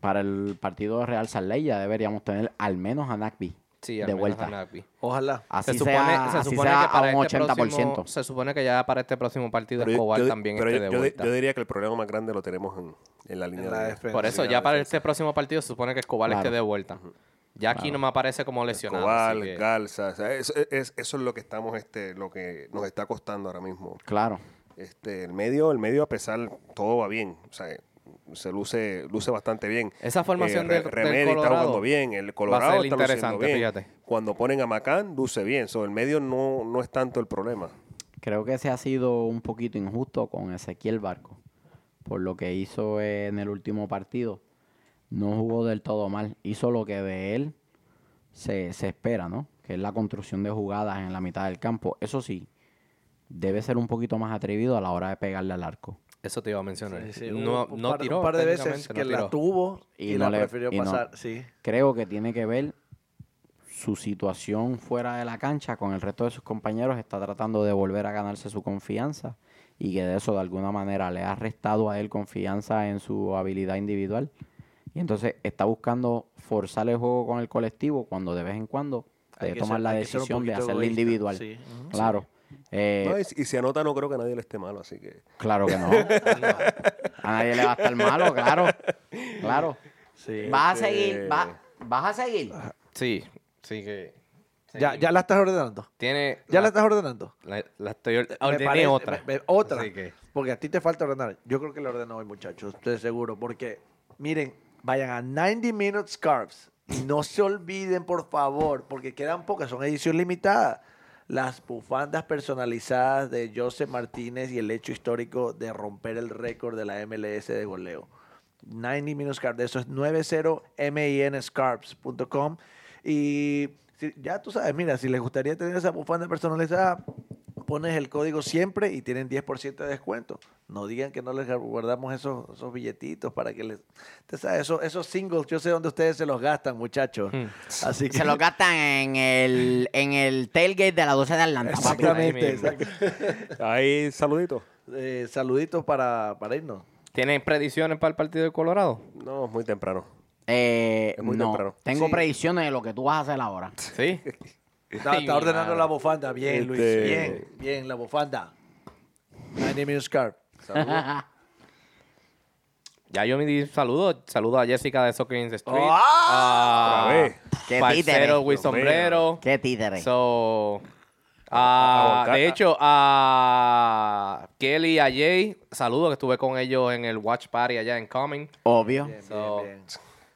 para el partido de Real Salt ya deberíamos tener al menos a Nagby Sí, de vuelta. Ojalá. Así se supone, sea, se supone que para un 80%. Este próximo, se supone que ya para este próximo partido Escobar también esté de vuelta. Yo, diría que el problema más grande lo tenemos en, la línea de defensa. Por eso, ya para este próximo partido se supone que Escobar esté de vuelta. Ya aquí no me aparece como lesionado. Escobar, Galza, eso, es, lo que estamos, este, lo que nos está costando ahora mismo. Claro. Este, el medio, el medio a pesar, todo va bien. O sea, se luce luce bastante bien. Esa formación eh, del, está jugando bien, el Colorado está luciendo bien. Cuando ponen a Macán, luce bien. So, el medio no, no es tanto el problema. Creo que se ha sido un poquito injusto con Ezequiel Barco por lo que hizo en el último partido. No jugó del todo mal. Hizo lo que de él se, se espera, ¿no? Que es la construcción de jugadas en la mitad del campo. Eso sí, debe ser un poquito más atrevido a la hora de pegarle al arco. Eso te iba a mencionar. no, un, no par, tiró. Un par de veces que la tuvo y, no la prefirió pasar. sí. Creo que tiene que ver su situación fuera de la cancha con el resto de sus compañeros. Está tratando de volver a ganarse su confianza y que de eso de alguna manera le ha restado a él confianza en su habilidad individual. Y entonces está buscando forzar el juego con el colectivo cuando de vez en cuando debe tomar la decisión de hacerlo individual. Claro. Eh, y, si anota, no creo que nadie le esté malo, así que. Claro que no. a nadie le va a estar malo, claro. Claro. ¿Vas a seguir? Este ¿Vas a seguir? Sí, sí que. Ya, ya la estás ordenando. Tiene. ¿Ya la, estás ordenando? La, estoy ordenando. otra. otra. Porque a ti te falta ordenar. Yo creo que la ordeno hoy, muchachos. Estoy seguro. Porque, miren, vayan a 90 Minutes Scarves. Y no se olviden, por favor, porque quedan pocas. Son edición limitada las bufandas personalizadas de Joseph Martínez y el hecho histórico de romper el récord de la MLS de goleo. 90 Minus Carp, eso es 90minscarps.com y ya tú sabes, mira, si les gustaría tener esa bufanda personalizada, pones el código siempre y tienen 10% de descuento. No digan que no les guardamos esos, esos billetitos para que les... esos, esos singles, yo sé dónde ustedes se los gastan, muchachos. Hmm. Así Se los gastan en el, en el tailgate de la 12 de Atlanta. Exactamente. Ahí, saluditos. Eh, saluditos para, para irnos. ¿Tienen predicciones para el partido de Colorado? No, muy temprano. Eh, muy no, tengo predicciones de lo que tú vas a hacer ahora. ¿Sí? Está, ordenando la bufanda. Bien, Luis. Este, bien, bien, la bufanda. My name is Scarp. Ya yo me di saludo. Saludo a Jessica de Soccer in the Street. ¡Ah! A Qué títere. With sombrero. Qué títere. So, uh, de hecho, a Kelly y a Jay, saludo que estuve con ellos en el Watch Party allá en Coming. Obvio.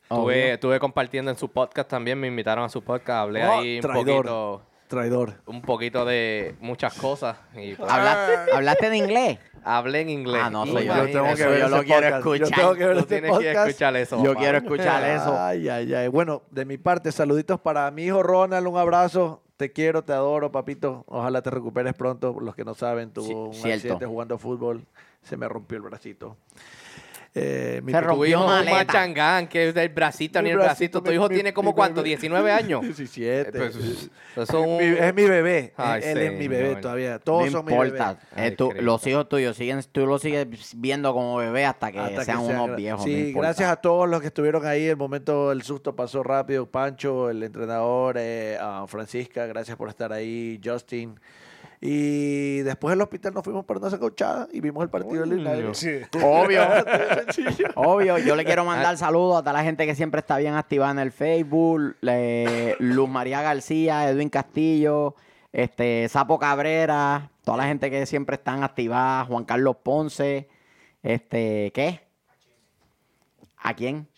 Estuve, compartiendo en su podcast también, me invitaron a su podcast, hablé oh, ahí un poquito. Traidor. Un poquito de muchas cosas. Y pues, ¿Hablaste, de inglés? Hablé en inglés. Ah, no, soy yo. Yo tengo que ver yo lo quiero escuchar. Yo tengo que ver este tienes que escuchar eso. Yo quiero escuchar eso. Ay, ay, ay. Bueno, de mi parte, saluditos para mi hijo Ronald, un abrazo. Te quiero, te adoro, papito. Ojalá te recuperes pronto. Los que no saben, tuvo un accidente jugando fútbol. Se me rompió el bracito. Eh, mi tu hijo es un machangán, que es del bracito ni el bracito. Tu hijo tiene como cuánto, 19 años. 17. Pues, es, mi, bebé. él, es mi bebé todavía. Todos son importa. mi bebé. los hijos tuyos siguen, tú los sigues viendo como bebé hasta que sean unos viejos. Sí, gracias a todos los que estuvieron ahí. El momento, el susto pasó rápido. Pancho, el entrenador, eh, Francisca, gracias por estar ahí. Justin. Y después del hospital nos fuimos para una sacochada y vimos el partido del Obvio. Obvio. Yo le quiero mandar saludos a toda la gente que siempre está bien activada en el Facebook. Luz María García, Edwin Castillo, este, Sapo Cabrera, toda la gente que siempre están activada, Juan Carlos Ponce, este, ¿qué? ¿A quién?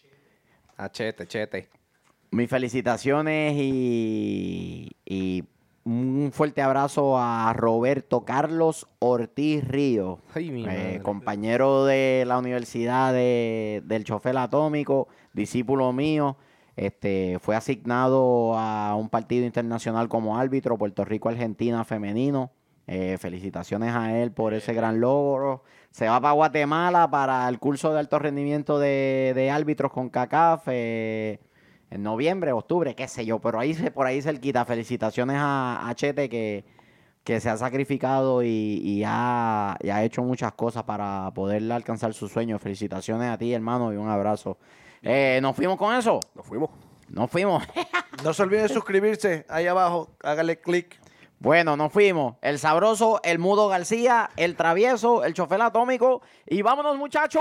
A Chete, Chete. Mis felicitaciones y, y un fuerte abrazo a Roberto Carlos Ortiz Río, Ay, eh, compañero de la Universidad de- del Chofer Atómico, discípulo mío. Este, fue asignado a un partido internacional como árbitro, Puerto Rico-Argentina femenino. Eh, felicitaciones a él por ese gran logro. Se va para Guatemala para el curso de alto rendimiento de, de árbitros con CACAF eh, en noviembre, octubre, qué sé yo, pero ahí se- por ahí cerquita. Felicitaciones a, a Chete que, que se ha sacrificado y, y ha, y ha hecho muchas cosas para poder alcanzar sus sueños. Felicitaciones a ti, hermano, y un abrazo. Eh, ¿Nos fuimos con eso? Nos fuimos. Nos fuimos. No se olviden de suscribirse ahí abajo. Hágale clic. Bueno, nos fuimos. El sabroso, el mudo García, el travieso, el chofer atómico. Y vámonos, muchachos.